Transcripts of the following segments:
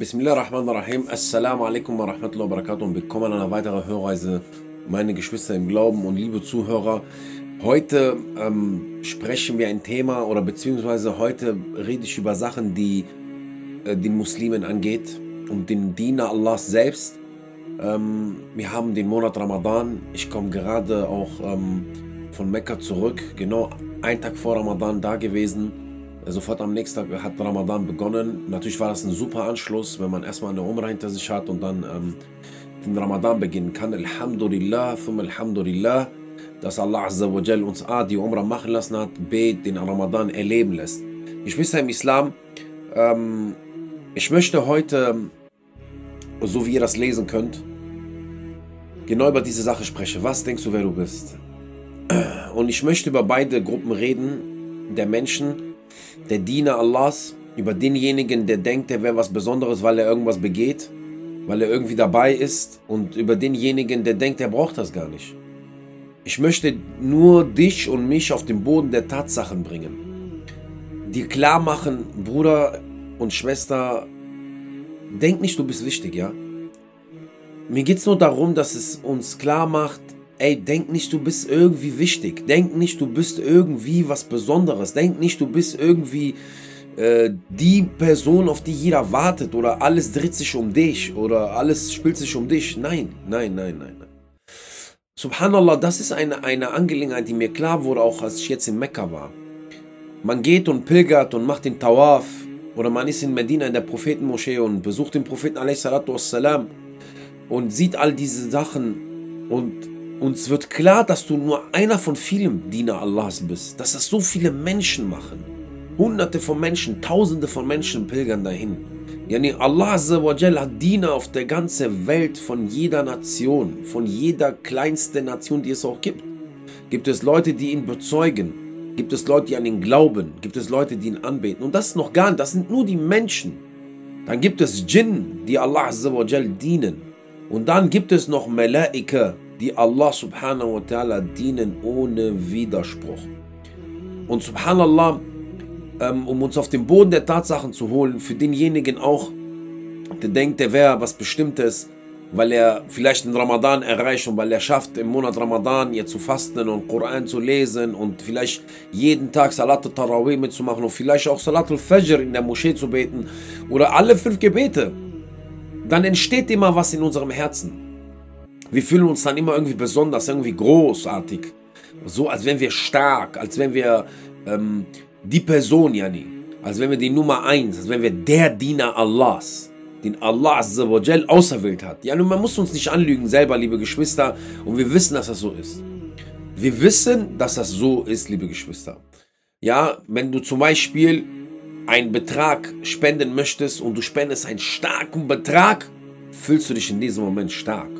Bismillah rahman rahim Assalamu alaikum wa rahmatullahi wa barakatuh und willkommen an einer weiteren Hörreise, meine Geschwister im Glauben und liebe Zuhörer. Heute ähm, sprechen wir ein Thema oder beziehungsweise heute rede ich über Sachen, die äh, den Muslimen angeht und den Diener Allahs selbst. Ähm, wir haben den Monat Ramadan. Ich komme gerade auch ähm, von Mekka zurück, genau einen Tag vor Ramadan da gewesen. Sofort am nächsten Tag hat Ramadan begonnen. Natürlich war das ein super Anschluss, wenn man erstmal eine Umrah hinter sich hat und dann ähm, den Ramadan beginnen kann. Alhamdulillah, thum Alhamdulillah dass Allah Azza wa Jal uns A, die Umrah machen lassen hat, B, den Ramadan erleben lässt. Geschwister im Islam, ähm, ich möchte heute, so wie ihr das lesen könnt, genau über diese Sache sprechen. Was denkst du, wer du bist? Und ich möchte über beide Gruppen reden, der Menschen, der Diener Allahs, über denjenigen, der denkt, er wäre was Besonderes, weil er irgendwas begeht, weil er irgendwie dabei ist, und über denjenigen, der denkt, er braucht das gar nicht. Ich möchte nur dich und mich auf den Boden der Tatsachen bringen. Dir klar machen, Bruder und Schwester, denk nicht, du bist wichtig, ja? Mir geht es nur darum, dass es uns klar macht, ey, denk nicht, du bist irgendwie wichtig. Denk nicht, du bist irgendwie was Besonderes. Denk nicht, du bist irgendwie äh, die Person, auf die jeder wartet oder alles dreht sich um dich oder alles spielt sich um dich. Nein, nein, nein, nein. nein. Subhanallah, das ist eine, eine Angelegenheit, die mir klar wurde, auch als ich jetzt in Mekka war. Man geht und pilgert und macht den Tawaf oder man ist in Medina in der Prophetenmoschee und besucht den Propheten wassalam, und sieht all diese Sachen und uns wird klar, dass du nur einer von vielen Diener Allahs bist, dass das so viele Menschen machen. Hunderte von Menschen, Tausende von Menschen pilgern dahin. Yani Allah hat Diener auf der ganzen Welt von jeder Nation, von jeder kleinsten Nation, die es auch gibt. Gibt es Leute, die ihn bezeugen? Gibt es Leute, die an ihn glauben? Gibt es Leute, die ihn anbeten? Und das ist noch gar nicht, das sind nur die Menschen. Dann gibt es Jinn, die Allah dienen. Und dann gibt es noch Malaika, die Allah subhanahu wa ta'ala dienen ohne Widerspruch. Und subhanallah, ähm, um uns auf den Boden der Tatsachen zu holen, für denjenigen auch, der denkt, der wäre was Bestimmtes, weil er vielleicht den Ramadan erreicht und weil er schafft, im Monat Ramadan jetzt zu fasten und Koran zu lesen und vielleicht jeden Tag Salat al-Tarawih mitzumachen und vielleicht auch Salat al-Fajr in der Moschee zu beten oder alle fünf Gebete, dann entsteht immer was in unserem Herzen. Wir fühlen uns dann immer irgendwie besonders, irgendwie großartig. So, als wären wir stark, als wären wir ähm, die Person, Yani, als wenn wir die Nummer eins, als wenn wir der Diener Allahs, den Allah Azzawajal auserwählt hat. Ja, nun, man muss uns nicht anlügen selber, liebe Geschwister, und wir wissen, dass das so ist. Wir wissen, dass das so ist, liebe Geschwister. Ja, wenn du zum Beispiel einen Betrag spenden möchtest und du spendest einen starken Betrag, fühlst du dich in diesem Moment stark.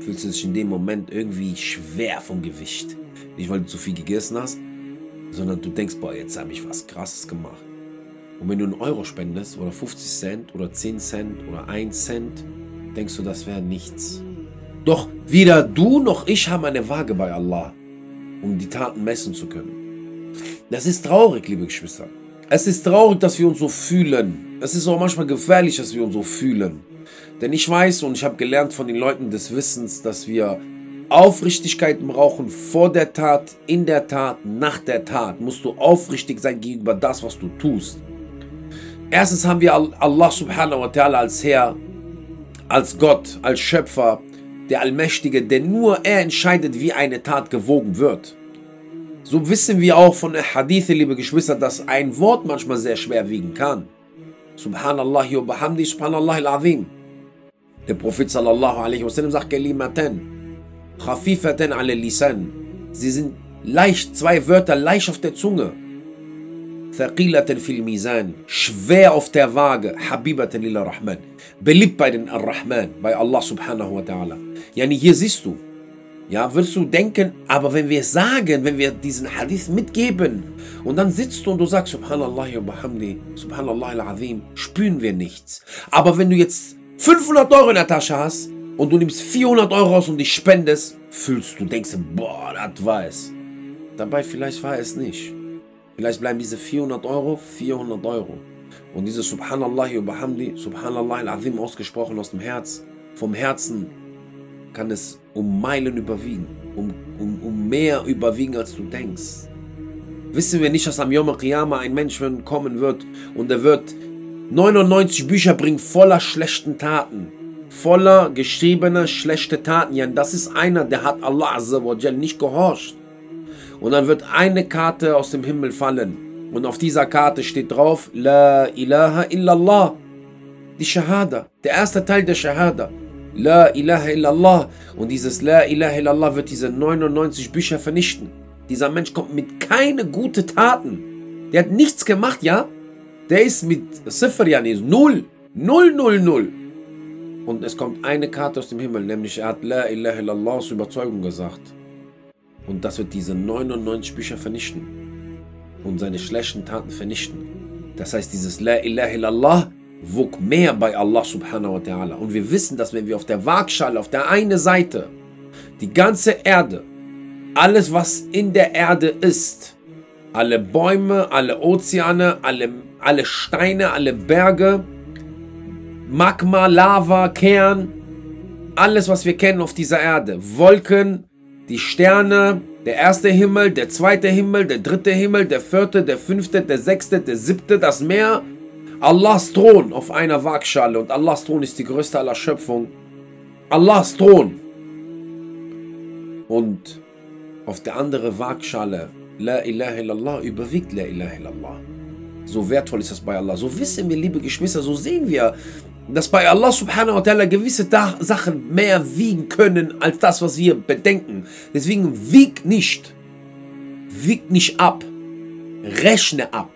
Fühlst du dich in dem Moment irgendwie schwer vom Gewicht. Nicht, weil du zu viel gegessen hast, sondern du denkst, boah, jetzt habe ich was Krasses gemacht. Und wenn du einen Euro spendest oder 50 Cent oder 10 Cent oder 1 Cent, denkst du, das wäre nichts. Doch weder du noch ich haben eine Waage bei Allah, um die Taten messen zu können. Das ist traurig, liebe Geschwister. Es ist traurig, dass wir uns so fühlen. Es ist auch manchmal gefährlich, dass wir uns so fühlen. Denn ich weiß und ich habe gelernt von den Leuten des Wissens, dass wir Aufrichtigkeit brauchen vor der Tat, in der Tat, nach der Tat. Musst du aufrichtig sein gegenüber das, was du tust. Erstens haben wir Allah subhanahu wa ta'ala als Herr, als Gott, als Schöpfer, der Allmächtige, denn nur er entscheidet, wie eine Tat gewogen wird. So wissen wir auch von der Hadith, liebe Geschwister, dass ein Wort manchmal sehr schwer wiegen kann. Subhanallah wa bihamdi, subhanallah al-azim. Der Prophet sallallahu alaihi wasallam sagt Kalimaten. Khafifatan ala lisan. Sie sind leicht, zwei Wörter leicht auf der Zunge. Thaqilatan fil Mizan. Schwer auf der Waage. Habibatan lila Rahman. Beliebt bei den Ar-Rahman, bei Allah subhanahu wa ta'ala. Yani hier siehst du, ja, wirst du denken, aber wenn wir sagen, wenn wir diesen Hadith mitgeben und dann sitzt du und du sagst Subhanallah wa bihamdi, Subhanallah al-Azim, spüren wir nichts. Aber wenn du jetzt 500 Euro in der Tasche hast und du nimmst 400 Euro raus und die spendest, fühlst du, denkst du, boah, das war es. Dabei vielleicht war es nicht. Vielleicht bleiben diese 400 Euro 400 Euro. Und dieses Subhanallah Hamdi, Subhanallah al-Azim ausgesprochen aus dem Herz, vom Herzen, kann es um Meilen überwiegen, um, um, um mehr überwiegen, als du denkst. Wissen wir nicht, dass am Yom Qiyamah ein Mensch kommen wird und er wird 99 Bücher bringen voller schlechten Taten, voller geschriebener schlechte Taten. Ja, das ist einer, der hat Allah Azza wa Jal nicht gehorcht. Und dann wird eine Karte aus dem Himmel fallen und auf dieser Karte steht drauf, La ilaha illallah. Die Shahada. Der erste Teil der Shahada. La ilaha illallah. Und dieses La ilaha illallah wird diese 99 Bücher vernichten. Dieser Mensch kommt mit keine guten Taten. Der hat nichts gemacht, ja? Der ist mit Ziffer, ja nicht. Null. Null, null, null. Und es kommt eine Karte aus dem Himmel, nämlich er hat La ilaha illallah aus Überzeugung gesagt. Und das wird diese 99 Bücher vernichten und seine schlechten Taten vernichten. Das heißt, dieses La ilaha illallah wog mehr bei Allah subhanahu wa ta'ala. Und wir wissen, dass wenn wir auf der Waagschale, auf der einen Seite, die ganze Erde, alles was in der Erde ist, alle Bäume, alle Ozeane, alle, alle Steine, alle Berge, Magma, Lava, Kern, alles was wir kennen auf dieser Erde, Wolken, die Sterne, der erste Himmel, der zweite Himmel, der dritte Himmel, der vierte, der fünfte, der sechste, der siebte, das Meer. Allahs Thron auf einer Waagschale und Allahs Thron ist die größte aller Schöpfung. Allahs Thron. Und auf der anderen Waagschale, La ilaha illallah, überwiegt La ilaha illallah. So wertvoll ist das bei Allah. So wissen wir, liebe Geschwister, so sehen wir, dass bei Allah subhanahu wa ta'ala gewisse Sachen mehr wiegen können als das, was wir bedenken. Deswegen wieg nicht. Wieg nicht ab. Rechne ab.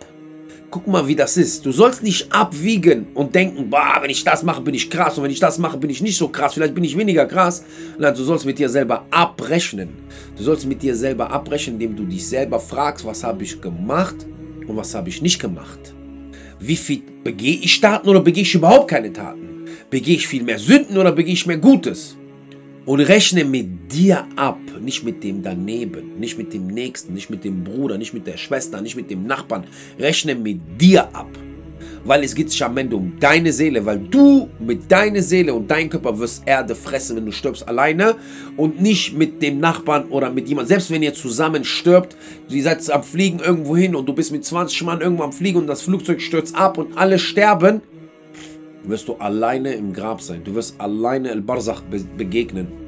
Guck mal, wie das ist. Du sollst nicht abwiegen und denken, boah, wenn ich das mache, bin ich krass und wenn ich das mache, bin ich nicht so krass. Vielleicht bin ich weniger krass. Nein, du sollst mit dir selber abrechnen. Du sollst mit dir selber abrechnen, indem du dich selber fragst, was habe ich gemacht und was habe ich nicht gemacht wie viel begehe ich Taten oder begehe ich überhaupt keine Taten? Begehe ich viel mehr Sünden oder begehe ich mehr Gutes? Und rechne mit dir ab, nicht mit dem daneben, nicht mit dem Nächsten, nicht mit dem Bruder, nicht mit der Schwester, nicht mit dem Nachbarn. Rechne mit dir ab weil es geht sich am Ende um deine Seele, weil du mit deiner Seele und deinem Körper wirst Erde fressen, wenn du stirbst alleine und nicht mit dem Nachbarn oder mit jemand. Selbst wenn ihr zusammen stirbt, ihr seid am Fliegen irgendwo hin und du bist mit 20 Mann irgendwo am Fliegen und das Flugzeug stürzt ab und alle sterben, wirst du alleine im Grab sein. Du wirst alleine El Barzach begegnen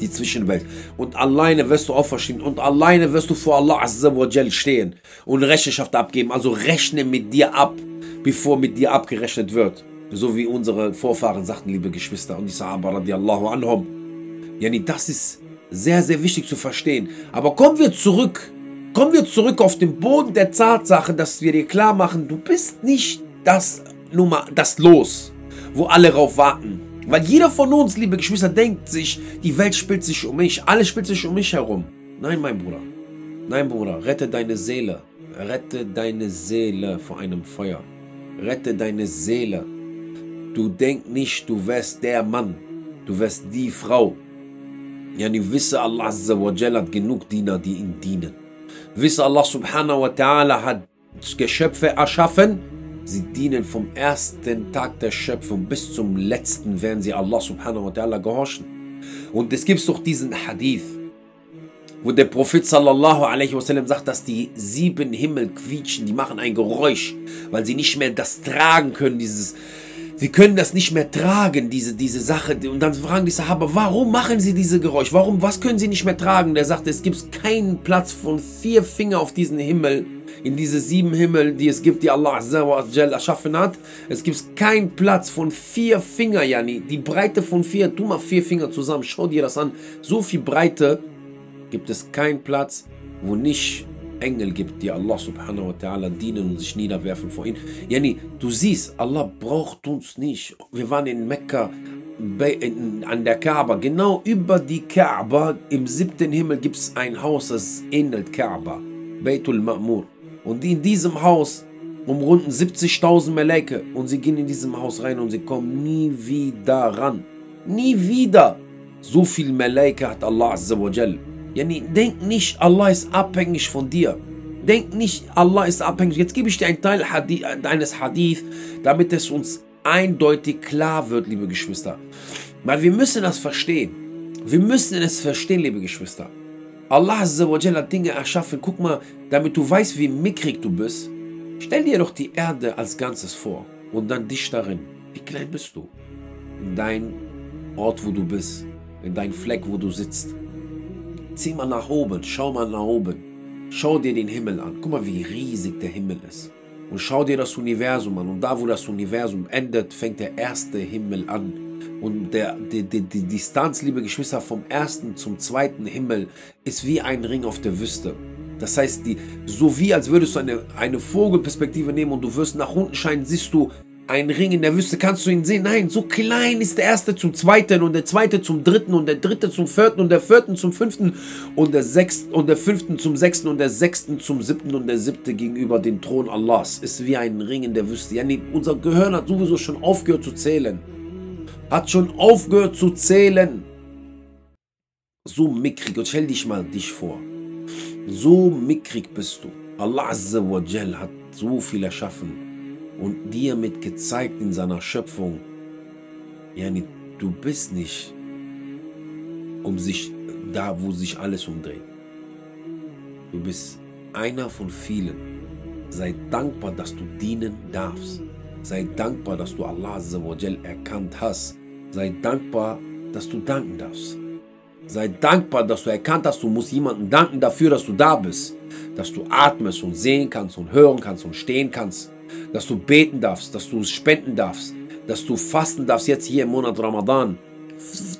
die Zwischenwelt. Und alleine wirst du auferstehen und alleine wirst du vor Allah Azza wa Jal stehen und Rechenschaft abgeben. Also rechne mit dir ab bevor mit dir abgerechnet wird. So wie unsere Vorfahren sagten, liebe Geschwister und die Sahaba radiallahu anhum. Yani, das ist sehr, sehr wichtig zu verstehen. Aber kommen wir zurück, kommen wir zurück auf den Boden der Tatsache, dass wir dir klar machen, du bist nicht das Nummer, das Los, wo alle rauf warten. Weil jeder von uns, liebe Geschwister, denkt sich, die Welt spielt sich um mich, alles spielt sich um mich herum. Nein, mein Bruder. Nein, Bruder, rette deine Seele. Rette deine Seele vor einem Feuer rette deine Seele. Du denk nicht, du wärst der Mann, du wärst die Frau. Yani wisse Allah Azza wa Jalla hat genug Diener, die ihn dienen. Wisse Allah Subhanahu wa Ta'ala hat Geschöpfe erschaffen, sie dienen vom ersten Tag der Schöpfung bis zum letzten werden sie Allah Subhanahu wa Ta'ala gehorchen. Und es gibt doch diesen Hadith, wo der Prophet sallallahu alaihi wasallam sagt, dass die sieben Himmel quietschen, die machen ein Geräusch, weil sie nicht mehr das tragen können, dieses, sie können das nicht mehr tragen, diese, diese Sache. Und dann fragen die Sahaba, warum machen sie diese Geräusch? Warum, was können sie nicht mehr tragen? Der sagt, es gibt keinen Platz von vier Finger auf diesen Himmel, in diese sieben Himmel, die es gibt, die Allah Azza wa Jal erschaffen hat. Es gibt keinen Platz von vier Finger, Yani. Die Breite von vier, tu mal vier Finger zusammen, schau dir das an. So viel Breite gibt es keinen Platz, wo nicht Engel gibt, die Allah subhanahu wa ta'ala dienen und sich niederwerfen vor ihm. Yani, du siehst, Allah braucht uns nicht. Wir waren in Mekka bei, in, an der Kaaba, genau über die Kaaba, im siebten Himmel gibt es ein Haus, das ähnelt Kaaba, Beitul Ma'mur. Und in diesem Haus umrunden 70.000 Meleke und sie gehen in diesem Haus rein und sie kommen nie wieder ran. Nie wieder. So viel Meleke hat Allah Azza wa. Yani, denk nicht, Allah ist abhängig von dir. Denk nicht, Allah ist abhängig. Jetzt gebe ich dir einen Teil Hadith, deines Hadith, damit es uns eindeutig klar wird, liebe Geschwister. Weil wir müssen das verstehen. Wir müssen es verstehen, liebe Geschwister. Allah hat Dinge erschaffen. Guck mal, damit du weißt, wie mickrig du bist. Stell dir doch die Erde als Ganzes vor und dann dich darin. Wie klein bist du? In dein Ort, wo du bist, in dein Fleck, wo du sitzt. Zieh mal nach oben, schau mal nach oben. Schau dir den Himmel an. Guck mal, wie riesig der Himmel ist. Und schau dir das Universum an. Und da, wo das Universum endet, fängt der erste Himmel an. Und der, die, die, die Distanz, liebe Geschwister, vom ersten zum zweiten Himmel ist wie ein Ring auf der Wüste. Das heißt, die, so wie als würdest du eine, eine Vogelperspektive nehmen und du wirst nach unten scheinen, siehst du ein Ring in der Wüste, kannst du ihn sehen? Nein, so klein ist der erste zum zweiten und der zweite zum dritten und der dritte zum vierten und der vierten zum fünften und der sechsten und der fünften zum sechsten und der sechsten zum siebten und der siebte gegenüber dem Thron Allahs. Ist wie ein Ring in der Wüste. Ja, nee, unser Gehirn hat sowieso schon aufgehört zu zählen. Hat schon aufgehört zu zählen. So mickrig, und stell dich mal dich vor. So mickrig bist du. Allah Azza wa Jal hat so viel erschaffen und dir mit gezeigt in seiner Schöpfung, yani, du bist nicht um sich da, wo sich alles umdreht. Du bist einer von vielen. Sei dankbar, dass du dienen darfst. Sei dankbar, dass du Allah erkannt hast. Sei dankbar, dass du danken darfst. Sei dankbar, dass du erkannt hast, du musst jemandem danken dafür, dass du da bist. Dass du atmest und sehen kannst und hören kannst und stehen kannst dass du beten darfst, dass du spenden darfst, dass du fasten darfst jetzt hier im Monat Ramadan.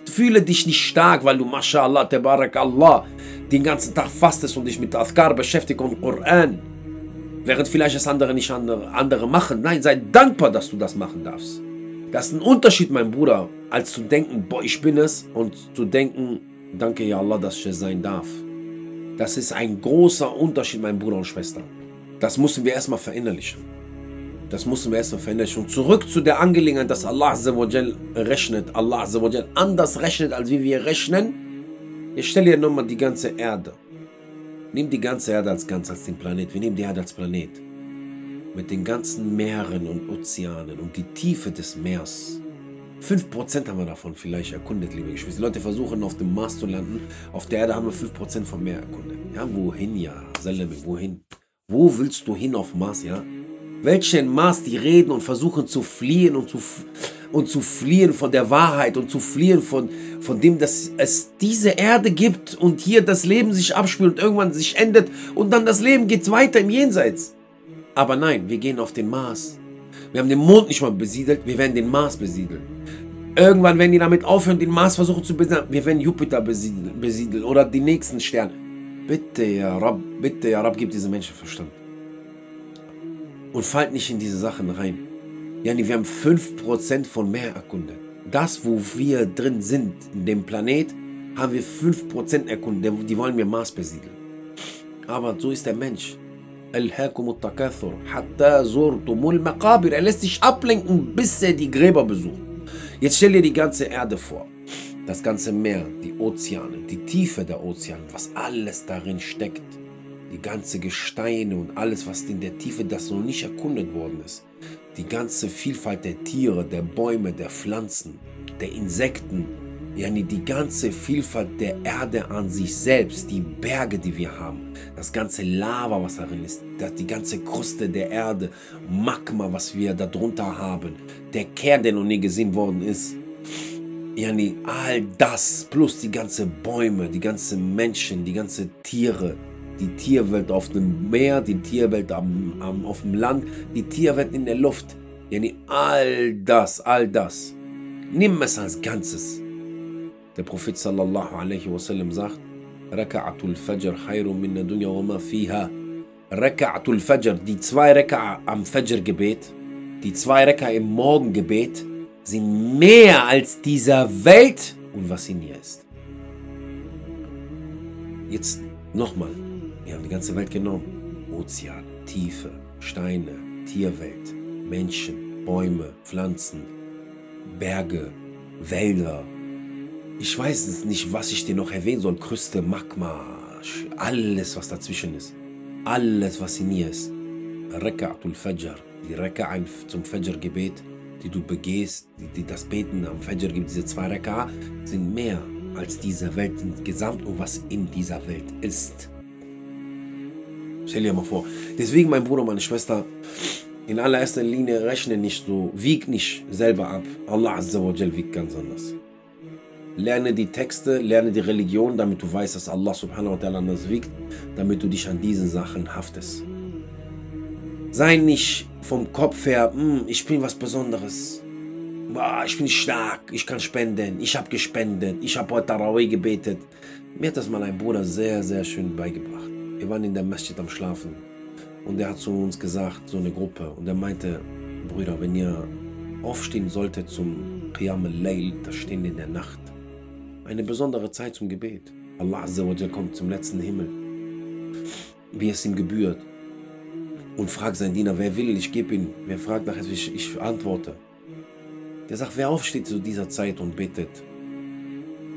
Fühle dich nicht stark, weil du, mashallah, tabarak Allah, den ganzen Tag fastest und dich mit Azkar beschäftigst und Koran. Während vielleicht das andere nicht andere, andere machen. Nein, sei dankbar, dass du das machen darfst. Das ist ein Unterschied, mein Bruder, als zu denken, boah, ich bin es, und zu denken, danke ja Allah, dass ich es sein darf. Das ist ein großer Unterschied, mein Bruder und Schwester. Das müssen wir erstmal verinnerlichen. Das mussten wir erstmal verändern. Und zurück zu der Angelegenheit, dass Allah rechnet. Allah anders rechnet, als wie wir rechnen. Ich stelle dir nochmal die ganze Erde. Nimm die ganze Erde als ganz, als den Planet. Wir nehmen die Erde als Planet. Mit den ganzen Meeren und Ozeanen und die Tiefe des Meers. 5% haben wir davon vielleicht erkundet, liebe Geschwister. Die Leute versuchen auf dem Mars zu landen. Auf der Erde haben wir 5% vom Meer erkundet. Ja, wohin, ja? Salami, wohin? Wo willst du hin auf Mars, ja? Welchen Maß die reden und versuchen zu fliehen und zu, und zu fliehen von der Wahrheit und zu fliehen von, von dem, dass es diese Erde gibt und hier das Leben sich abspielt und irgendwann sich endet und dann das Leben geht weiter im Jenseits. Aber nein, wir gehen auf den Mars. Wir haben den Mond nicht mal besiedelt, wir werden den Mars besiedeln. Irgendwann werden die damit aufhören, den Mars versuchen zu besiedeln. Wir werden Jupiter besiedeln, besiedeln oder die nächsten Sterne. Bitte, ja Rab, bitte, ja Rab, gib diese Menschen Verstand und fallt nicht in diese Sachen rein. Yani, wir haben 5% von Meer erkundet. Das, wo wir drin sind, in dem Planet, haben wir 5% erkundet. Die wollen wir Mars besiedeln. Aber so ist der Mensch. Er lässt sich ablenken, bis er die Gräber besucht. Jetzt stell dir die ganze Erde vor. Das ganze Meer, die Ozeane, die Tiefe der Ozeane, was alles darin steckt die ganze Gesteine und alles, was in der Tiefe, das noch nicht erkundet worden ist, die ganze Vielfalt der Tiere, der Bäume, der Pflanzen, der Insekten, yani die ganze Vielfalt der Erde an sich selbst, die Berge, die wir haben, das ganze Lava, was darin ist, die ganze Kruste der Erde, Magma, was wir darunter haben, der Kern, der noch nie gesehen worden ist, yani all das plus die ganze Bäume, die ganzen Menschen, die ganze Tiere, die Tierwelt auf dem Meer, die Tierwelt am, am, auf dem Land, die Tierwelt in der Luft. Yani all das, all das. Nimm es als Ganzes. Der Prophet sallallahu alaihi wasallam sagt, Raka'atul Fajr khayrun min dunya wa ma fiha. Raka'atul Fajr, die zwei Raka am Fajr-Gebet, die zwei Raka im Morgengebet, sind mehr als dieser Welt und was in ihr ist. Jetzt nochmal. Wir haben die ganze Welt genommen. Ozean, Tiefe, Steine, Tierwelt, Menschen, Bäume, Pflanzen, Berge, Wälder. Ich weiß es nicht, was ich dir noch erwähnen soll. Krüste, Magma, alles, was dazwischen ist. alles, was in ihr ist. Raka'atul Fajr, die Raka'a zum Fajr-Gebet, die du begehst, die, die, das Beten am Fajr gibt, diese zwei Raka'a, sind mehr als diese Welt insgesamt und was in dieser Welt ist. Stell dir mal vor. Deswegen, mein Bruder, meine Schwester, in allererster Linie rechne nicht so, wieg nicht selber ab. Allah Azza wa Jal wiegt ganz anders. Lerne die Texte, lerne die Religion, damit du weißt, dass Allah subhanahu wa ta'ala anders wiegt, damit du dich an diesen Sachen haftest. Sei nicht vom Kopf her, hm, ich bin was Besonderes. Ich bin stark, ich kann spenden, ich habe gespendet, ich habe heute Tarawih gebetet. Mir hat das mal ein Bruder sehr, sehr schön beigebracht. Wir waren in der Masjid am Schlafen und er hat zu uns gesagt, so eine Gruppe, und er meinte, Brüder, wenn ihr aufstehen solltet zum Qiyam al-Layl, das Stehen in der Nacht, eine besondere Zeit zum Gebet. Allah Azza kommt zum letzten Himmel, wie es ihm gebührt. Und fragt seinen Diener, wer will, ich gebe ihn. Wer fragt nach, ich, ich antworte. Der sagt, wer aufsteht zu dieser Zeit und betet,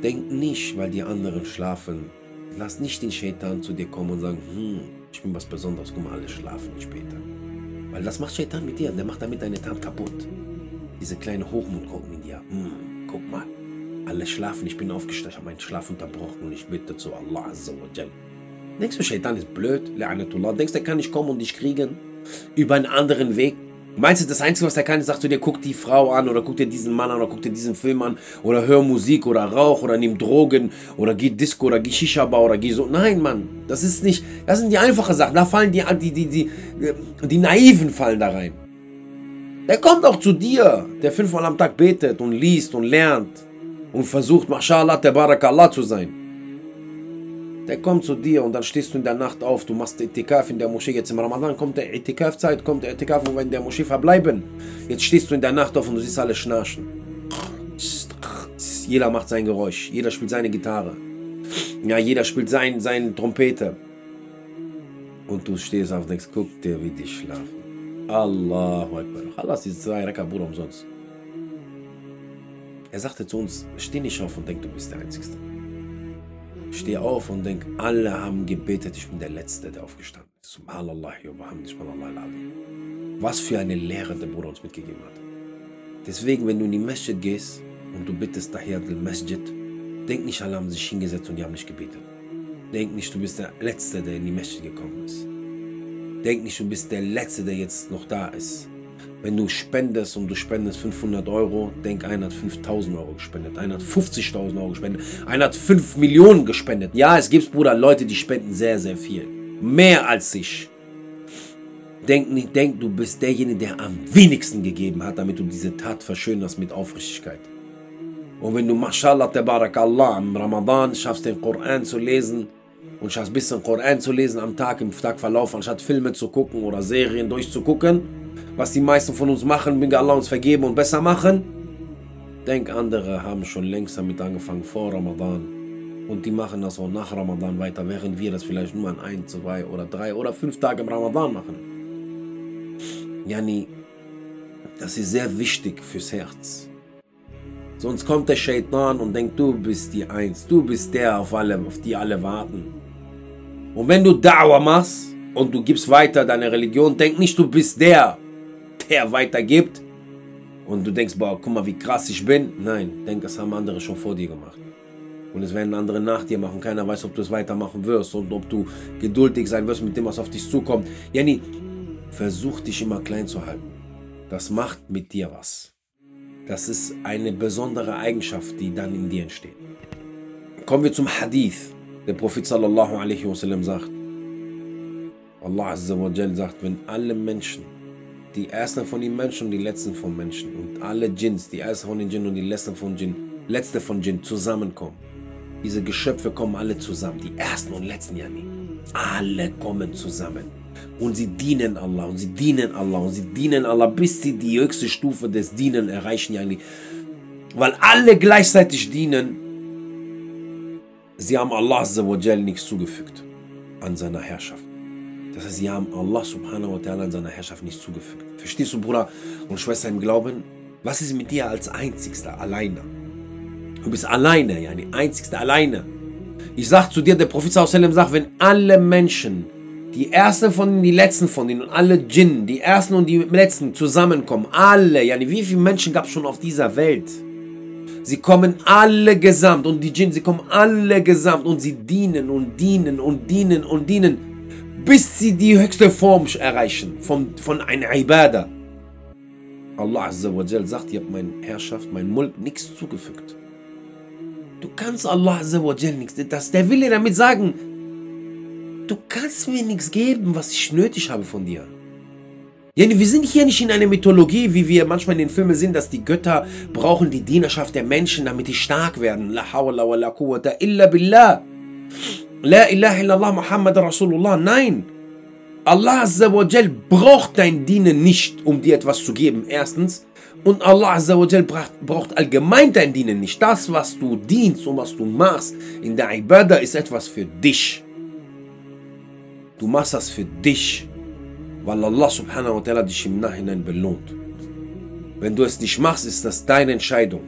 denk nicht, weil die anderen schlafen. Lass nicht den Shaitan zu dir kommen und sagen, hm, ich bin was Besonderes, guck mal, alle schlafen später. Weil das macht Shaitan mit dir, der macht damit deine Tat kaputt. Diese kleine Hochmut kommt mit dir, hm, guck mal, alle schlafen, ich bin aufgestanden, ich habe meinen Schlaf unterbrochen und ich bitte zu Allah Azza wa Jal. Denkst du, Shaitan ist blöd? Denkst du, er kann nicht kommen und dich kriegen? Über einen anderen Weg? Meinst du, das Einzige, was er kann, ist, sagt zu dir, guck die Frau an oder guck dir diesen Mann an oder guck dir diesen Film an oder hör Musik oder Rauch oder nimm Drogen oder geh Disco oder geh Shisha-Bar oder geh so. Nein, Mann, das ist nicht, das sind die einfachen Sachen. Da fallen die, die, die, die, die Naiven fallen da rein. Der kommt auch zu dir, der fünfmal am Tag betet und liest und lernt und versucht, Mashallah, der Barakallah zu sein. Der kommt zu dir und dann stehst du in der Nacht auf, du machst Etikaf in der Moschee. Jetzt im Ramadan kommt der Etikaf-Zeit, kommt der Etikaf, wo wir in der Moschee verbleiben. Jetzt stehst du in der Nacht auf und du siehst alle schnarchen. Jeder macht sein Geräusch, jeder spielt seine Gitarre. Ja, jeder spielt sein, seine Trompete. Und du stehst auf und denkst, guck dir, wie die schlafen. Allahu Akbar. Allah diese zwei Rekka Bruder umsonst. Er sagte zu uns, steh nicht auf und denk, du bist der Einzige. Steh auf und denk, alle haben gebetet, ich bin der Letzte, der aufgestanden ist. Subhanallah, subhanallah, Was für eine Lehre der Bruder uns mitgegeben hat. Deswegen, wenn du in die Masjid gehst und du bittest daher den Masjid, denk nicht, alle haben sich hingesetzt und die haben nicht gebetet. Denk nicht, du bist der Letzte, der in die Masjid gekommen ist. Denk nicht, du bist der Letzte, der jetzt noch da ist. Wenn du spendest und du spendest 500 Euro, denk, einer hat 5000 Euro gespendet, einer hat 50.000 Euro gespendet, einer hat 5 Millionen gespendet. Ja, es gibt, Bruder, Leute, die spenden sehr, sehr viel. Mehr als ich. Denk nicht, denk, du bist derjenige, der am wenigsten gegeben hat, damit du diese Tat verschönerst mit Aufrichtigkeit. Und wenn du, mashallah, tabarakallah, im Ramadan schaffst, den Koran zu lesen und schaffst ein bisschen Koran zu lesen am Tag, im Tagverlauf, anstatt Filme zu gucken oder Serien durchzugucken, was die meisten von uns machen, möge Allah uns vergeben und besser machen. Denk, andere haben schon längst damit angefangen vor Ramadan. Und die machen das auch nach Ramadan weiter, während wir das vielleicht nur an ein, zwei oder drei oder fünf Tage im Ramadan machen. Yani, das ist sehr wichtig fürs Herz. Sonst kommt der Shaitan und denkt, du bist die Eins, du bist der, auf, alle, auf die alle warten. Und wenn du Da'wah machst und du gibst weiter deine Religion, denk nicht, du bist der, der weitergibt und du denkst, boah, guck mal, wie krass ich bin. Nein, denk, das haben andere schon vor dir gemacht. Und es werden andere nach dir machen. Keiner weiß, ob du es weitermachen wirst und ob du geduldig sein wirst mit dem, was auf dich zukommt. Jenny, versuch dich immer klein zu halten. Das macht mit dir was. Das ist eine besondere Eigenschaft, die dann in dir entsteht. Kommen wir zum Hadith. Der Prophet sallallahu alaihi wasallam sagt, Allah azza wa jal sagt, wenn alle Menschen die ersten von den Menschen und die letzten von Menschen und alle Djinns, die ersten von den Djinn und die letzten von Djinn, letzte von Djinn zusammenkommen. Diese Geschöpfe kommen alle zusammen, die ersten und letzten Yani. Alle kommen zusammen und sie dienen Allah und sie dienen Allah und sie dienen Allah, bis sie die höchste Stufe des Dienen erreichen Yani. Weil alle gleichzeitig dienen, sie haben Allah nichts zugefügt an seiner Herrschaft. Das heißt, sie haben Allah subhanahu wa ta'ala in seiner Herrschaft nicht zugefügt. Verstehst du, Bruder und Schwester im Glauben? Was ist mit dir als Einzigster, alleine? Du bist alleine, ja, die Einzigste, alleine. Ich sag zu dir, der Prophet sagt, wenn alle Menschen die ersten von denen, die letzten von denen und alle Djinn, die ersten und die letzten zusammenkommen, alle, yani wie viele Menschen gab es schon auf dieser Welt? Sie kommen alle gesamt und die Djinn, sie kommen alle gesamt und sie dienen und dienen und dienen und dienen, bis sie die höchste Form erreichen von, von einer Ibadah. Allah Azza wa Jal sagt, ihr habt meine Herrschaft, mein Mulk nichts zugefügt. Du kannst Allah Azza wa Jal nichts, das, der will dir damit sagen, du kannst mir nichts geben, was ich nötig habe von dir. Ja, wir sind hier nicht in einer Mythologie, wie wir manchmal in den Filmen sehen, dass die Götter brauchen die Dienerschaft der Menschen, damit die stark werden. La hawla wa la quwwata illa billah. La ilaha illallah Muhammad Rasulullah. Nein. Allah Azza wa Jal braucht dein Dienen nicht, um dir etwas zu geben. Erstens. Und Allah Azza wa Jal braucht allgemein dein Dienen nicht. Das, was du dienst und was du machst in der Ibadah, ist etwas für dich. Du machst das für dich weil Allah subhanahu wa ta'ala dich im Nachhinein belohnt. Wenn du es nicht machst, ist das deine Entscheidung.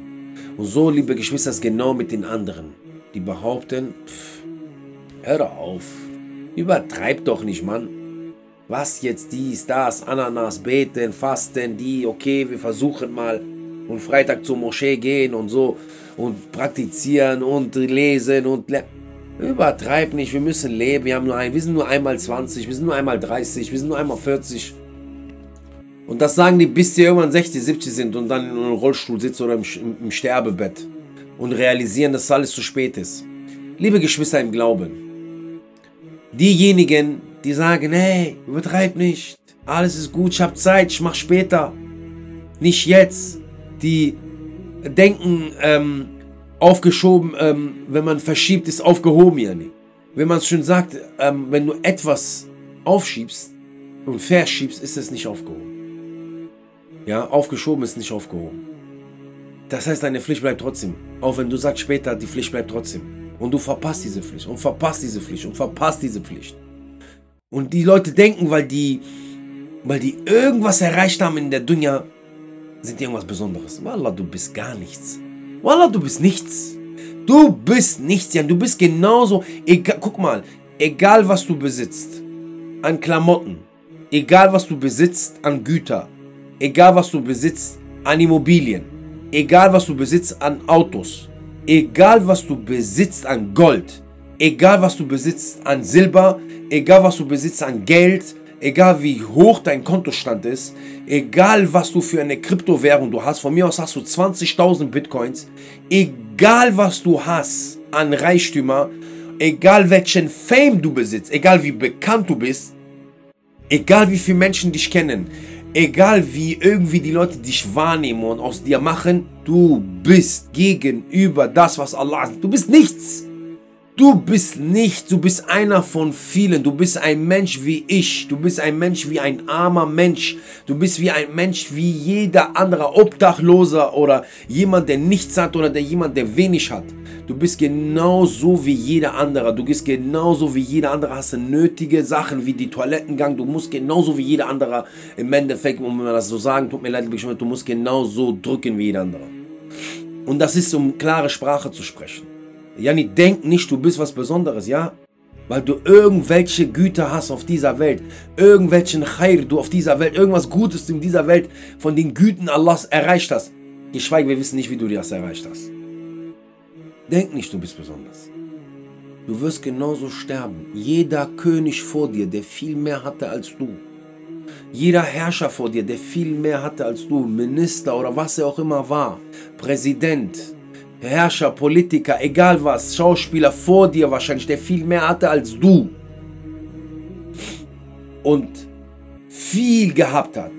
Und so, liebe Geschwister, ist genau mit den anderen, die behaupten, pff, hör auf, übertreib doch nicht, Mann. Was jetzt dies, das, Ananas, beten, fasten, die, okay, wir versuchen mal und Freitag zur Moschee gehen und so und praktizieren und lesen und lernen. Übertreib nicht, wir müssen leben, wir haben nur ein, wir sind nur einmal 20, wir sind nur einmal 30, wir sind nur einmal 40. Und das sagen die, bis sie irgendwann 60, 70 sind und dann in einem Rollstuhl sitzen oder im, im, Sterbebett und realisieren, dass alles zu spät ist. Liebe Geschwister im Glauben, diejenigen, die sagen, hey, übertreib nicht, alles ist gut, ich habe Zeit, ich mach später, nicht jetzt, die denken, ähm, aufgeschoben, ähm, wenn man verschiebt, ist aufgehoben, nicht. Wenn man es schon sagt, ähm, wenn du etwas aufschiebst und verschiebst, ist es nicht aufgehoben. Ja, aufgeschoben ist nicht aufgehoben. Das heißt, deine Pflicht bleibt trotzdem. Auch wenn du sagst später, die Pflicht bleibt trotzdem. Und du verpasst diese Pflicht und verpasst diese Pflicht und verpasst diese Pflicht. Und die Leute denken, weil die, weil die irgendwas erreicht haben in der Dunya, sind irgendwas Besonderes. Wallah, du bist gar nichts. Wallah, du bist nichts. Du bist nichts, Jan. Du bist genauso. Egal, guck mal, egal was du besitzt an Klamotten, egal was du besitzt an Güter, egal was du besitzt an Immobilien, egal was du besitzt an Autos, egal was du besitzt an Gold, egal was du besitzt an Silber, egal was du besitzt an Geld, egal wie hoch dein Kontostand ist, egal was du für eine Kryptowährung du hast, von mir aus hast du 20.000 Bitcoins, egal was du hast an Reichtümer, egal welchen Fame du besitzt, egal wie bekannt du bist, egal wie viele Menschen dich kennen, egal wie irgendwie die Leute dich wahrnehmen und aus dir machen, du bist gegenüber das, was Allah sagt. Du bist nichts. Du bist nicht, du bist einer von vielen. Du bist ein Mensch wie ich. Du bist ein Mensch wie ein armer Mensch. Du bist wie ein Mensch wie jeder andere Obdachloser oder jemand, der nichts hat oder der jemand, der wenig hat. Du bist genauso wie jeder andere. Du bist genauso wie jeder andere. Hast nötige Sachen wie die Toilettengang. Du musst genauso wie jeder andere im Endeffekt, wenn wir das so sagen, tut mir leid, du musst genauso drücken wie jeder andere. Und das ist, um klare Sprache zu sprechen. Jani, denk nicht, du bist was Besonderes, ja? Weil du irgendwelche Güter hast auf dieser Welt, irgendwelchen Khair du auf dieser Welt, irgendwas Gutes in dieser Welt von den Güten Allahs erreicht hast. Geschweige, wir wissen nicht, wie du das erreicht hast. Denk nicht, du bist besonders. Du wirst genauso sterben. Jeder König vor dir, der viel mehr hatte als du. Jeder Herrscher vor dir, der viel mehr hatte als du. Minister oder was er auch immer war. Präsident, Herrscher, Politiker, egal was, Schauspieler vor dir wahrscheinlich, der viel mehr hatte als du und viel gehabt hat.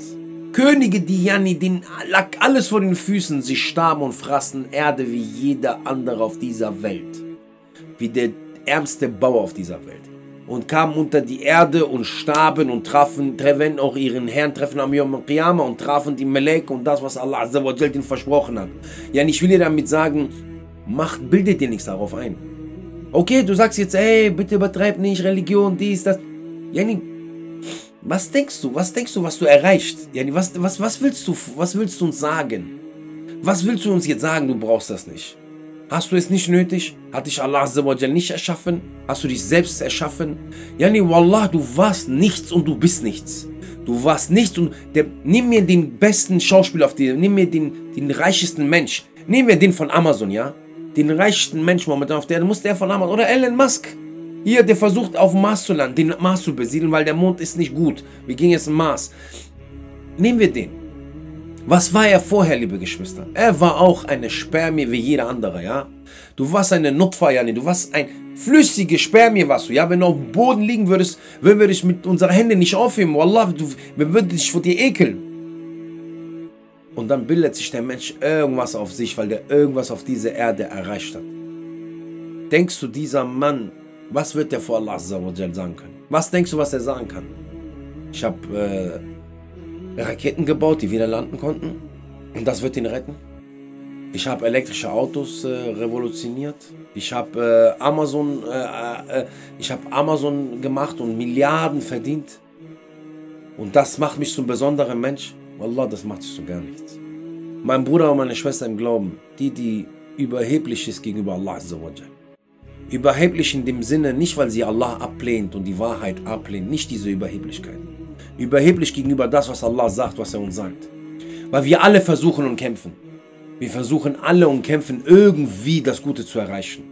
Könige, die Janni, denen lag alles vor den Füßen, sie starben und fraßen Erde wie jeder andere auf dieser Welt. Wie der ärmste Bauer auf dieser Welt. Und kamen unter die Erde und starben und trafen, treffen auch ihren Herrn, treffen am Yom Qiyamah und trafen die Melek und das, was Allah Azza ihnen versprochen hat. Ja, ich will dir damit sagen, macht, bildet dir nichts darauf ein. Okay, du sagst jetzt, ey, bitte übertreib nicht, Religion, dies, das. Jani, was denkst du? Was denkst du, was du erreichst? Jani, was, was, was willst du, was willst du uns sagen? Was willst du uns jetzt sagen, du brauchst das nicht? Hast du es nicht nötig? Hat dich Allah nicht erschaffen? Hast du dich selbst erschaffen? Yani Wallah, du warst nichts und du bist nichts. Du warst nichts und der, nimm mir den besten Schauspieler auf dir, nimm mir den, den reichesten Mensch. Nehmen wir den von Amazon, ja? Den reichsten Mensch momentan auf der, muss der von Amazon. Oder Elon Musk. Hier, der versucht auf Mars zu landen, den Mars zu besiedeln, weil der Mond ist nicht gut. Wir gehen jetzt in Mars. Nehmen wir den. Was war er vorher, liebe Geschwister? Er war auch eine Spermie wie jeder andere, ja? Du warst eine Nutfajani, du warst ein flüssige Spermie, warst du, ja? Wenn du auf dem Boden liegen würdest, würden wir dich mit unseren Händen nicht aufheben. Wallah, du, wir würden dich vor dir ekeln. Und dann bildet sich der Mensch irgendwas auf sich, weil der irgendwas auf dieser Erde erreicht hat. Denkst du, dieser Mann, was wird der vor Allah sagen können? Was denkst du, was er sagen kann? Ich habe äh, Raketen gebaut, die wieder landen konnten. Und das wird ihn retten. Ich habe elektrische Autos äh, revolutioniert. Ich habe äh, Amazon, äh, äh, ich habe Amazon gemacht und Milliarden verdient. Und das macht mich zum besonderen Mensch. Wallah, das macht sich so gar nichts. Mein Bruder und meine Schwester im Glauben, die, die überheblich ist gegenüber Allah Überheblich in dem Sinne, nicht weil sie Allah ablehnt und die Wahrheit ablehnt, nicht diese Überheblichkeit überheblich gegenüber das, was Allah sagt, was er uns sagt. Weil wir alle versuchen und kämpfen. Wir versuchen alle und kämpfen irgendwie das Gute zu erreichen.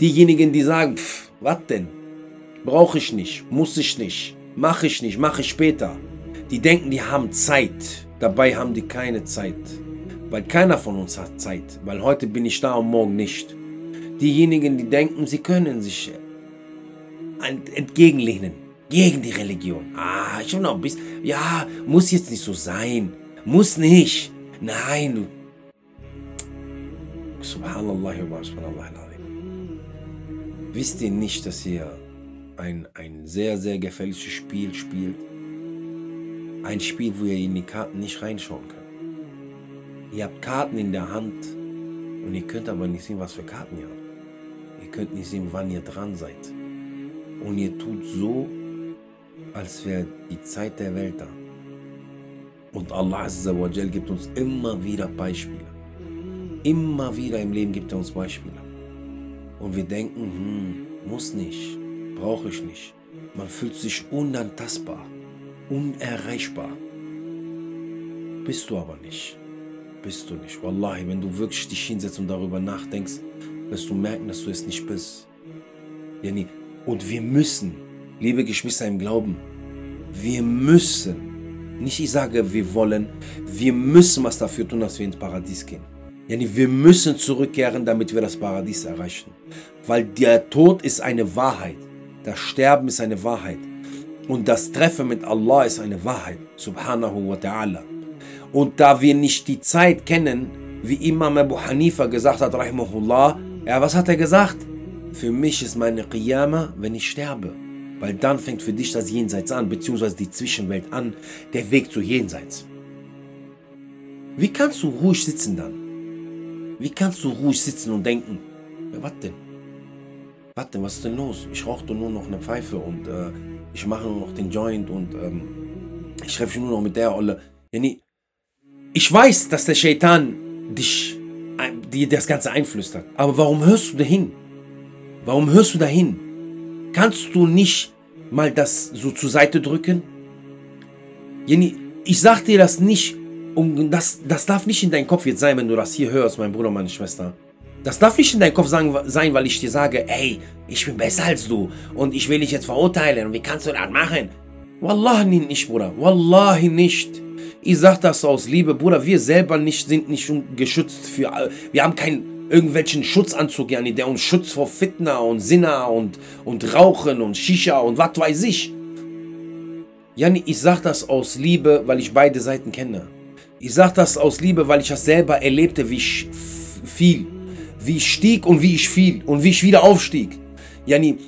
Diejenigen, die sagen, pff, was denn? Brauche ich nicht, muss ich nicht, mache ich nicht, mache ich später. Die denken, die haben Zeit. Dabei haben die keine Zeit. Weil keiner von uns hat Zeit. Weil heute bin ich da und morgen nicht. Diejenigen, die denken, sie können sich entgegenlehnen gegen die Religion. Ah, ich will noch ein bisschen. Ja, muss jetzt nicht so sein. Muss nicht. Nein, du. Subhanallah wa subhanallah Wisst ihr nicht, dass ihr ein, ein sehr, sehr gefährliches Spiel spielt? Ein Spiel, wo ihr in die Karten nicht reinschauen könnt. Ihr habt Karten in der Hand und ihr könnt aber nicht sehen, was für Karten ihr habt. Ihr könnt nicht sehen, wann ihr dran seid. Und ihr tut so, als wäre die Zeit der Welt da. Und Allah Azzawajal gibt uns immer wieder Beispiele. Immer wieder im Leben gibt er uns Beispiele. Und wir denken, hm, muss nicht, brauche ich nicht. Man fühlt sich unantastbar, unerreichbar. Bist du aber nicht. Bist du nicht. Wallahi, wenn du wirklich dich hinsetzt und darüber nachdenkst, wirst du merken, dass du es nicht bist. Und wir müssen Liebe Geschwister im Glauben, wir müssen, nicht ich sage, wir wollen, wir müssen was dafür tun, dass wir ins Paradies gehen. Wir müssen zurückkehren, damit wir das Paradies erreichen. Weil der Tod ist eine Wahrheit. Das Sterben ist eine Wahrheit. Und das Treffen mit Allah ist eine Wahrheit. Subhanahu wa ta'ala. Und da wir nicht die Zeit kennen, wie Imam Abu Hanifa gesagt hat, Rahimahullah, ja, was hat er gesagt? Für mich ist meine Qiyama, wenn ich sterbe. Weil dann fängt für dich das Jenseits an, beziehungsweise die Zwischenwelt an, der Weg zu Jenseits. Wie kannst du ruhig sitzen dann? Wie kannst du ruhig sitzen und denken, ja, was denn? Was denn, was ist denn los? Ich rauche nur noch eine Pfeife und äh, ich mache nur noch den Joint und ähm, ich treffe mich nur noch mit der Olle. Ich weiß, dass der Shaitan dich, dir das Ganze einflüstert. Aber warum hörst du dahin? Warum hörst du dahin? Kannst du nicht mal das so zur Seite drücken? Jenny, ich sag dir das nicht, um das, das darf nicht in deinem Kopf jetzt sein, wenn du das hier hörst, mein Bruder, meine Schwester. Das darf nicht in deinem Kopf sein, weil ich dir sage, ey, ich bin besser als du und ich will dich jetzt verurteilen und wie kannst du das machen? Wallahi nicht, Bruder. Wallahi nicht. Ich sag das aus Liebe, Bruder. Wir selber nicht, sind nicht geschützt für. Wir haben kein irgendwelchen Schutzanzug, yani, der uns schützt vor Fitna und Sinna und, und Rauchen und Shisha und was weiß ich. Yani, ich sag das aus Liebe, weil ich beide Seiten kenne. Ich sag das aus Liebe, weil ich das selber erlebte, wie ich fiel, wie ich stieg und wie ich fiel und wie ich wieder aufstieg. Yani,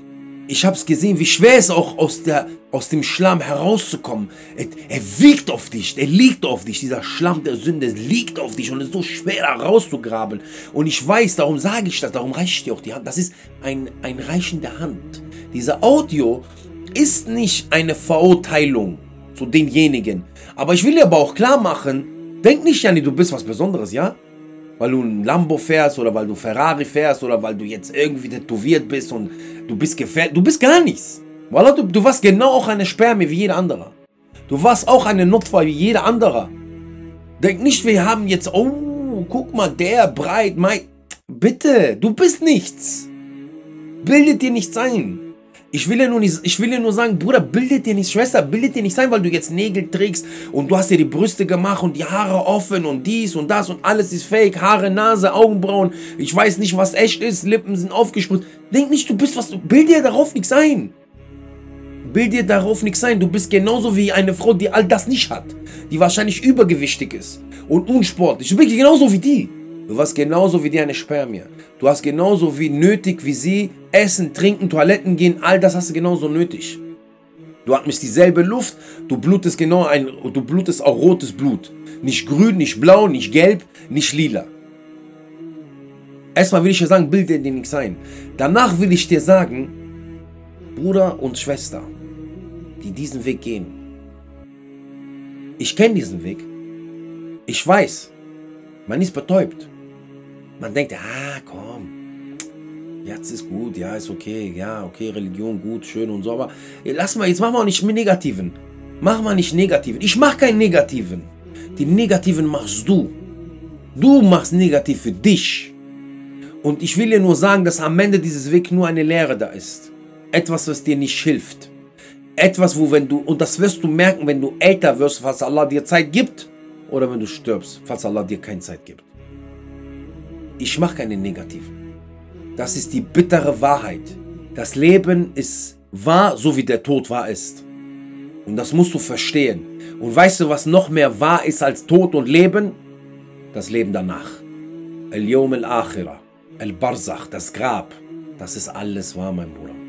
ich habe es gesehen, wie schwer es auch aus, der, aus dem Schlamm herauszukommen. Er, er wiegt auf dich, er liegt auf dich. Dieser Schlamm der Sünde liegt auf dich und ist so schwer da rauszugraben. Und ich weiß, darum sage ich das, darum reiche ich dir auch die Hand. Das ist ein, ein Reichen der Hand. Dieser Audio ist nicht eine Verurteilung zu denjenigen. Aber ich will dir aber auch klar machen, denk nicht, Jani, du bist was Besonderes, ja? weil du ein Lambo fährst oder weil du Ferrari fährst oder weil du jetzt irgendwie tätowiert bist und du bist gefährdet. Du bist gar nichts. Wallah, du, du warst genau auch eine Spermie wie jeder andere. Du warst auch eine Nutfa wie jeder andere. Denk nicht, wir haben jetzt, oh, guck mal, der breit, mein. Bitte, du bist nichts. Bildet dir nichts ein. Ich will, ja nur nicht, ich will ja nur sagen, Bruder, bildet dir nicht, Schwester, bildet dir nicht sein, weil du jetzt Nägel trägst und du hast dir die Brüste gemacht und die Haare offen und dies und das und alles ist fake, Haare, Nase, Augenbrauen, ich weiß nicht, was echt ist, Lippen sind aufgespritzt. Denk nicht, du bist was, bild dir darauf nichts ein. Bild dir darauf nichts ein, du bist genauso wie eine Frau, die all das nicht hat, die wahrscheinlich übergewichtig ist und unsportlich. Du bist genauso wie die. Du warst genauso wie die eine Spermie. Du hast genauso wie nötig wie sie Essen, Trinken, Toiletten gehen, all das hast du genauso nötig. Du atmest dieselbe Luft, du blutest genau ein, du blutest auch rotes Blut. Nicht grün, nicht blau, nicht gelb, nicht lila. Erstmal will ich dir sagen, bilde dir nichts ein. Danach will ich dir sagen, Bruder und Schwester, die diesen Weg gehen. Ich kenne diesen Weg. Ich weiß, man ist betäubt. Man denkt, ah, komm, jetzt ist gut, ja, ist okay, ja, okay, Religion gut, schön und so, aber lass mal, jetzt machen wir auch nicht mit Negativen. Mach mal nicht Negativen. Ich mach keinen Negativen. Die Negativen machst du. Du machst negativ für dich. Und ich will dir nur sagen, dass am Ende dieses Weg nur eine Lehre da ist. Etwas, was dir nicht hilft. Etwas, wo wenn du, und das wirst du merken, wenn du älter wirst, falls Allah dir Zeit gibt, oder wenn du stirbst, falls Allah dir keine Zeit gibt. Ich mache keine negativen. Das ist die bittere Wahrheit. Das Leben ist wahr, so wie der Tod wahr ist. Und das musst du verstehen. Und weißt du, was noch mehr wahr ist als Tod und Leben? Das Leben danach. El-Yom el-Akhira, El-Barzach, das Grab. Das ist alles wahr, mein Bruder.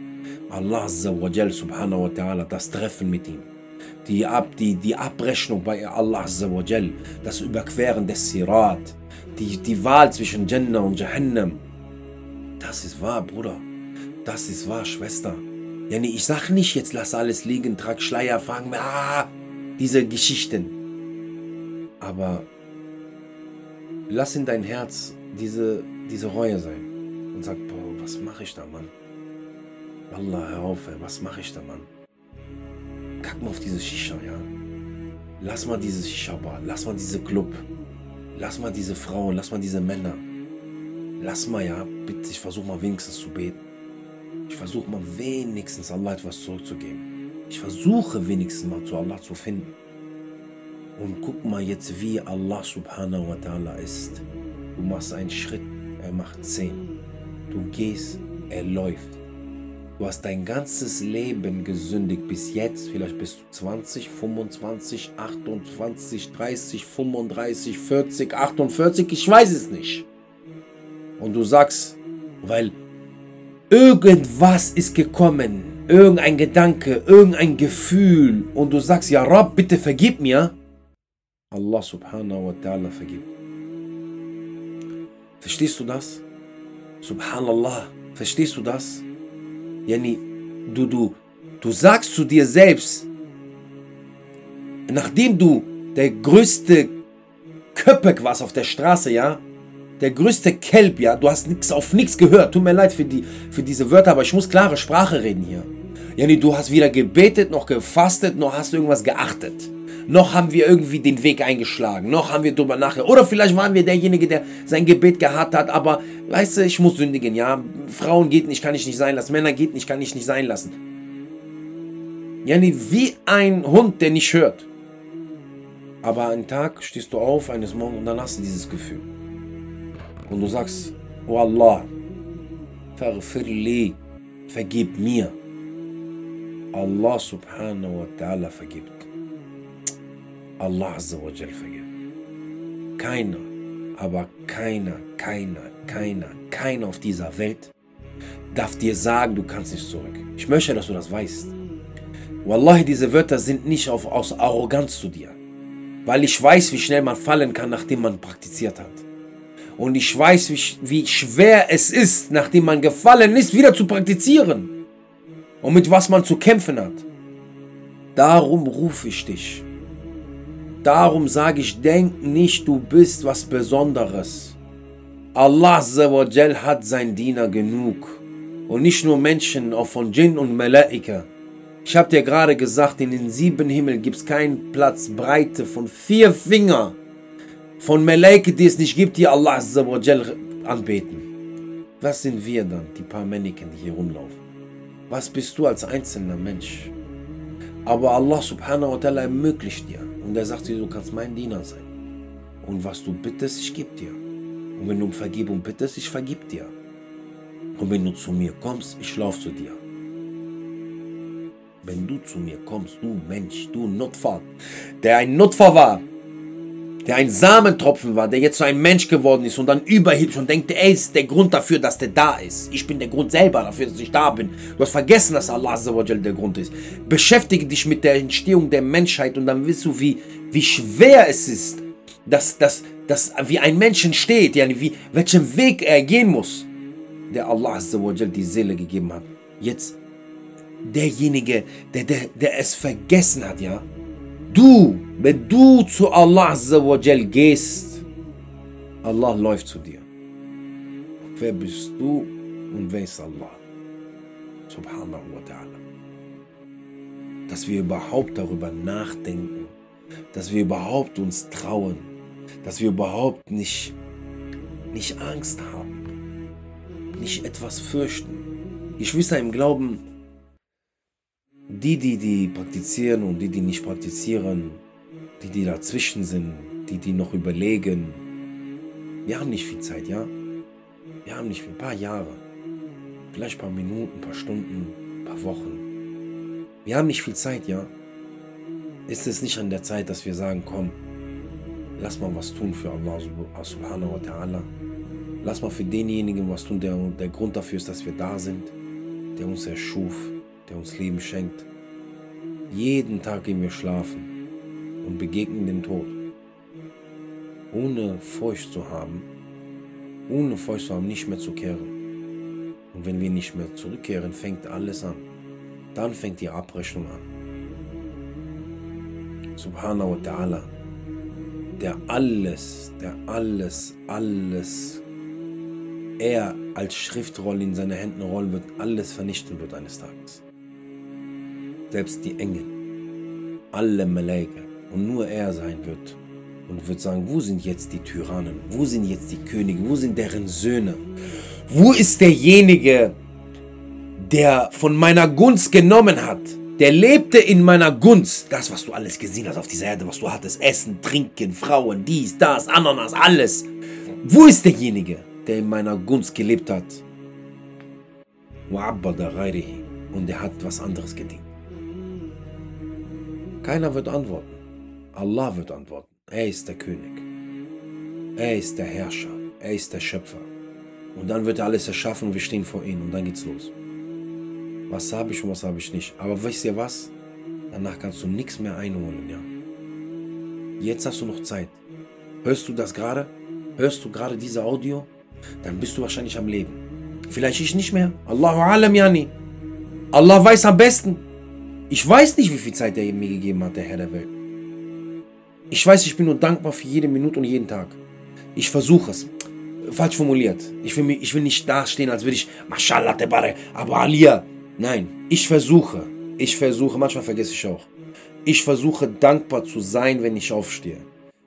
Allah subhanahu wa ta'ala, das Treffen mit ihm. Die, Ab, die, die Abrechnung bei Allah das Überqueren des Sirat, die, die Wahl zwischen Jannah und Jahannam. Das ist wahr, Bruder. Das ist wahr, Schwester. Nee, ich sag nicht, jetzt lass alles liegen, trag Schleier, fragen, ah, diese Geschichten. Aber lass in dein Herz diese, diese Reue sein. Und sag, boah, was mache ich da, Mann? Allah, hör auf, ey, was mache ich da, Mann? Kack mal auf diese Shisha, ja? Lass mal diese Shisha-Bar, lass mal diese Club. Lass mal diese Frauen, lass mal diese Männer. Lass mal, ja, bitte, ich versuche mal wenigstens zu beten. Ich versuche mal wenigstens Allah etwas zurückzugeben. Ich versuche wenigstens mal zu Allah zu finden. Und guck mal jetzt, wie Allah subhanahu wa ta'ala ist. Du machst einen Schritt, er macht zehn. Du gehst, er läuft. Du hast dein ganzes Leben gesündigt bis jetzt. Vielleicht bist du 20, 25, 28, 30, 35, 40, 48. Ich weiß es nicht. Und du sagst, weil irgendwas ist gekommen. Irgendein Gedanke, irgendein Gefühl. Und du sagst, ja Rab, bitte vergib mir. Allah subhanahu wa ta'ala vergibt. Verstehst du das? Subhanallah. Verstehst du das? Yani, du, du, du sagst zu dir selbst, nachdem du der größte Köpek warst auf der Straße, ja, der größte Kelb, ja, du hast nix, auf nichts gehört. Tut mir leid für, die, für diese Wörter, aber ich muss klare Sprache reden hier. Yani, du hast weder gebetet, noch gefastet, noch hast du irgendwas geachtet noch haben wir irgendwie den Weg eingeschlagen, noch haben wir drüber nachgedacht. Oder vielleicht waren wir derjenige, der sein Gebet gehabt hat, aber weißt du, ich muss sündigen, ja. Frauen geht nicht, kann ich nicht sein lassen. Männer geht nicht, kann ich nicht sein lassen. Yani wie ein Hund, der nicht hört. Aber einen Tag stehst du auf, eines Morgens, und dann hast du dieses Gefühl. Und du sagst, oh Allah, vergib mir. Allah subhanahu wa ta'ala vergibt. Allah Azza vergeben. Keiner, aber keiner, keiner, keiner, keiner auf dieser Welt darf dir sagen, du kannst nicht zurück. Ich möchte, dass du das weißt. Wallahi, diese Wörter sind nicht auf, aus Arroganz zu dir. Weil ich weiß, wie schnell man fallen kann, nachdem man praktiziert hat. Und ich weiß, wie, wie schwer es ist, nachdem man gefallen ist, wieder zu praktizieren. Und mit was man zu kämpfen hat. Darum rufe ich dich. Darum sage ich, denk nicht, du bist was Besonderes. Allah hat sein Diener genug. Und nicht nur Menschen, auch von Jinn und Malaika. Ich habe dir gerade gesagt, in den sieben Himmel gibt es keinen Platz Breite von vier Finger von Malaika, die es nicht gibt, die Allah anbeten. Was sind wir dann, die paar Männchen, die hier rumlaufen? Was bist du als einzelner Mensch? Aber Allah subhanahu wa ta'ala ermöglicht dir. Und er sagt dir, du kannst mein Diener sein. Und was du bittest, ich gebe dir. Und wenn du um Vergebung bittest, ich vergib dir. Und wenn du zu mir kommst, ich laufe zu dir. Wenn du zu mir kommst, du Mensch, du Notfall, der ein Notfall war, der ein Samentropfen war, der jetzt so ein Mensch geworden ist und dann überhebt und denkt, er ist der Grund dafür, dass der da ist. Ich bin der Grund selber dafür, dass ich da bin. Du hast vergessen, dass Allah der Grund ist. Beschäftige dich mit der Entstehung der Menschheit und dann wirst du, wie, wie schwer es ist, dass, dass, dass wie ein Mensch entsteht, ja, wie, welchen Weg er gehen muss der Allah die Seele gegeben hat. Jetzt derjenige, der, der, der es vergessen hat, ja. Du, wenn du zu Allah gehst, Allah läuft zu dir. Wer bist du und wer ist Allah? Subhanahu wa ta'ala. Dass wir überhaupt darüber nachdenken, dass wir überhaupt uns trauen, dass wir überhaupt nicht, nicht Angst haben nicht etwas fürchten. Geschwister im Glauben, die, die, die praktizieren und die, die nicht praktizieren, die, die dazwischen sind, die, die noch überlegen, wir haben nicht viel Zeit, ja? Wir haben nicht viel, ein paar Jahre, vielleicht ein paar Minuten, ein paar Stunden, ein paar Wochen. Wir haben nicht viel Zeit, ja? Ist es nicht an der Zeit, dass wir sagen, komm, lass mal was tun für Allah subhanahu wa ta'ala? Lass mal für denjenigen was tun, der der Grund dafür ist, dass wir da sind, der uns erschuf, der uns Leben schenkt. Jeden Tag gehen wir schlafen und begegnen den Tod. Ohne Furcht zu haben, ohne Furcht zu haben, nicht mehr zu kehren. Und wenn wir nicht mehr zurückkehren, fängt alles an. Dann fängt die Abrechnung an. Subhanahu wa ta'ala, der alles, der alles, alles er als Schriftrolle in seine Händen rollen wird, alles vernichten wird eines Tages. Selbst die Engel, alle Malaika und nur er sein wird und wird sagen, wo sind jetzt die Tyrannen, wo sind jetzt die Könige, wo sind deren Söhne, wo ist derjenige, der von meiner Gunst genommen hat, der lebte in meiner Gunst. Das, was du alles gesehen hast auf dieser Erde, was du hattest, Essen, Trinken, Frauen, dies, das, Ananas, alles. Wo ist derjenige? der in meiner Gunst gelebt hat. Und er hat was anderes gedient. Keiner wird antworten. Allah wird antworten. Er ist der König. Er ist der Herrscher. Er ist der Schöpfer. Und dann wird er alles erschaffen und wir stehen vor ihm und dann geht's los. Was habe ich und was habe ich nicht. Aber wisst ihr was? Danach kannst du nichts mehr einholen, ja. Jetzt hast du noch Zeit. Hörst du das gerade? Hörst du gerade diese Audio? dann bist du wahrscheinlich am Leben. Vielleicht ich nicht mehr. Allahu alam yani. Allah weiß am besten. Ich weiß nicht, wie viel Zeit er mir gegeben hat, der Herr der Welt. Ich weiß, ich bin nur dankbar für jede Minute und jeden Tag. Ich versuche es. Falsch formuliert. Ich will, ich will nicht dastehen, als würde ich, Mashallah, Tebare, Abu Aliyah. Nein, ich versuche. Ich versuche, manchmal vergesse ich auch. Ich versuche dankbar zu sein, wenn ich aufstehe.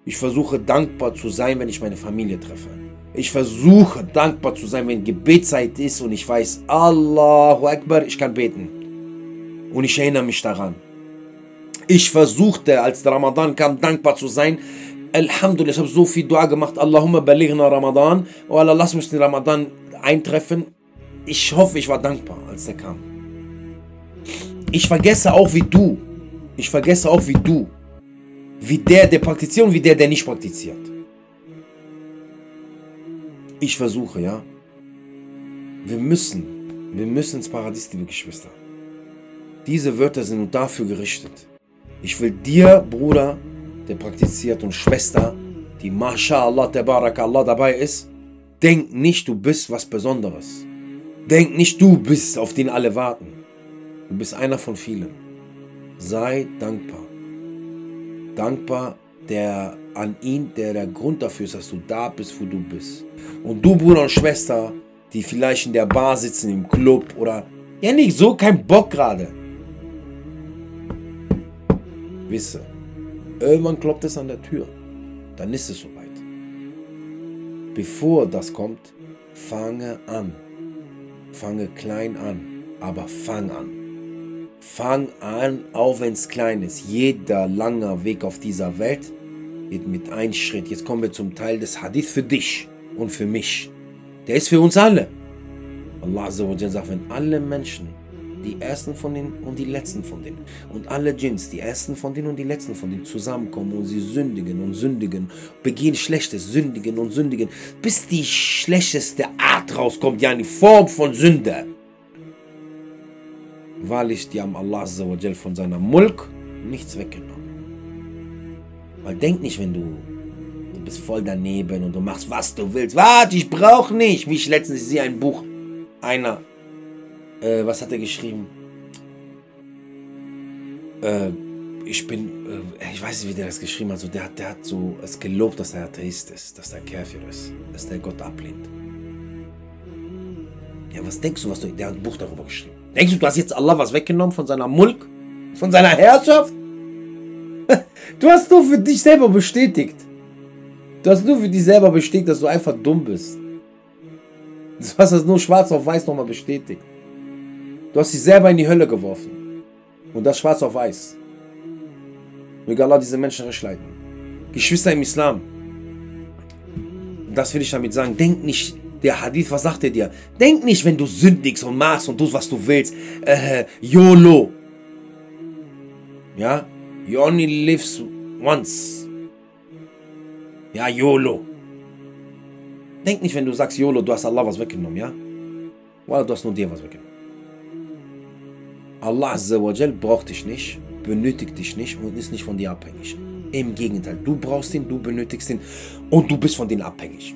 Ich versuche dankbar zu sein, wenn ich meine Familie treffe. Ich versuche dankbar zu sein, wenn Gebetszeit ist und ich weiß, Allahu Akbar, ich kann beten. Und ich erinnere mich daran. Ich versuchte, als der Ramadan kam, dankbar zu sein. Alhamdulillah, ich habe so viel Dua gemacht. Allahumma balighna Ramadan. Oh Allah, lass mich den Ramadan eintreffen. Ich hoffe, ich war dankbar, als der kam. Ich vergesse auch wie du. Ich vergesse auch wie du. Wie der, der praktiziert und wie der, der nicht praktiziert. Ich versuche, ja. Wir müssen, wir müssen ins Paradies, liebe Geschwister. Diese Wörter sind nur dafür gerichtet. Ich will dir, Bruder, der praktiziert und Schwester, die MashaAllah, Allah dabei ist, denk nicht, du bist was Besonderes. Denk nicht, du bist, auf den alle warten. Du bist einer von vielen. Sei dankbar. Dankbar der an ihn, der der Grund dafür ist, dass du da bist, wo du bist. Und du, Bruder und Schwester, die vielleicht in der Bar sitzen, im Club oder ja nicht so kein Bock gerade. Wisse, irgendwann klopft es an der Tür. Dann ist es soweit. Bevor das kommt, fange an. Fange klein an, aber fang an. Fang an, auch wenn es klein ist. Jeder langer Weg auf dieser Welt geht mit einem Schritt. Jetzt kommen wir zum Teil des Hadith für dich und für mich. Der ist für uns alle. Allah sagt, wenn alle Menschen, die ersten von denen und die letzten von denen, und alle Djinns, die ersten von denen und die letzten von denen zusammenkommen und sie sündigen und sündigen, begehen Schlechtes, sündigen und sündigen, bis die schlechteste Art rauskommt, ja, die Form von Sünde. Wahrlich, die haben Allah von seiner Mulk nichts weggenommen. Weil denk nicht, wenn du, du bist voll daneben und du machst, was du willst. Warte, ich brauche nicht. Wie ich letztens sehe ein Buch, einer, äh, was hat er geschrieben? Äh, ich bin, äh, ich weiß nicht, wie der das geschrieben hat. Also der, hat der hat so es gelobt, dass er Atheist ist, dass er Käfer ist, dass der Gott ablehnt. Ja, was denkst du, was du, der hat ein Buch darüber geschrieben. Denkst du, du hast jetzt Allah was weggenommen von seiner Mulk? Von seiner Herrschaft? Du hast nur für dich selber bestätigt. Du hast nur für dich selber bestätigt, dass du einfach dumm bist. Du hast das nur schwarz auf weiß nochmal bestätigt. Du hast dich selber in die Hölle geworfen. Und das schwarz auf weiß. Möge Allah diese Menschen recht leiten. Geschwister im Islam. Das will ich damit sagen. Denk nicht, der Hadith, was sagt er dir? Denk nicht, wenn du sündigst und machst und tust, was du willst. Äh, YOLO. Ja? You only live once. Ja, YOLO. Denk nicht, wenn du sagst YOLO, du hast Allah was weggenommen, ja? Weil du hast nur dir was weggenommen. Allah Azzawajal braucht dich nicht, benötigt dich nicht und ist nicht von dir abhängig. Im Gegenteil, du brauchst ihn, du benötigst ihn und du bist von denen abhängig.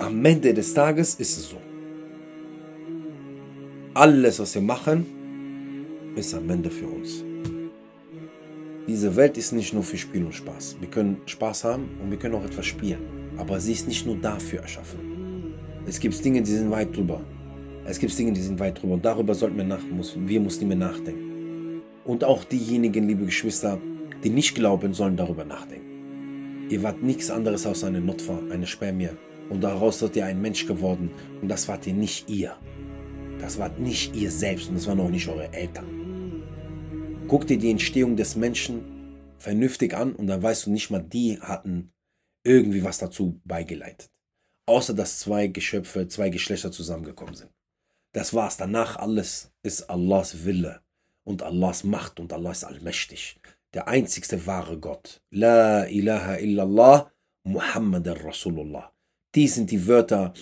Am Ende des Tages ist es so. Alles, was wir machen, ist am Ende für uns. Diese Welt ist nicht nur für Spiel und Spaß. Wir können Spaß haben und wir können auch etwas spielen. Aber sie ist nicht nur dafür erschaffen. Es gibt Dinge, die sind weit drüber. Es gibt Dinge, die sind weit drüber. Und darüber sollten wir, nach, wir Muslime nachdenken. Und auch diejenigen, liebe Geschwister, die nicht glauben, sollen darüber nachdenken. Ihr wart nichts anderes als eine Nutfa, eine Spermie. Und daraus seid ihr ein Mensch geworden. Und das wart ihr nicht ihr. Das wart nicht ihr selbst und das waren auch nicht eure Eltern. Guck dir die Entstehung des Menschen vernünftig an und dann weißt du nicht mal, die hatten irgendwie was dazu beigeleitet. Außer dass zwei Geschöpfe, zwei Geschlechter zusammengekommen sind. Das war's. Danach alles ist Allahs Wille und Allahs Macht und Allah ist allmächtig. Der einzigste wahre Gott. La ilaha illallah Muhammad Rasulullah. Die sind die Wörter,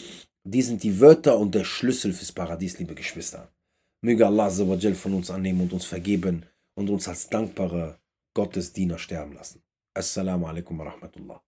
die sind die Wörter und der Schlüssel fürs Paradies, liebe Geschwister. Möge Allah von uns annehmen und uns vergeben und uns als dankbare Gottesdiener sterben lassen. Assalamu alaikum wa rahmatullah.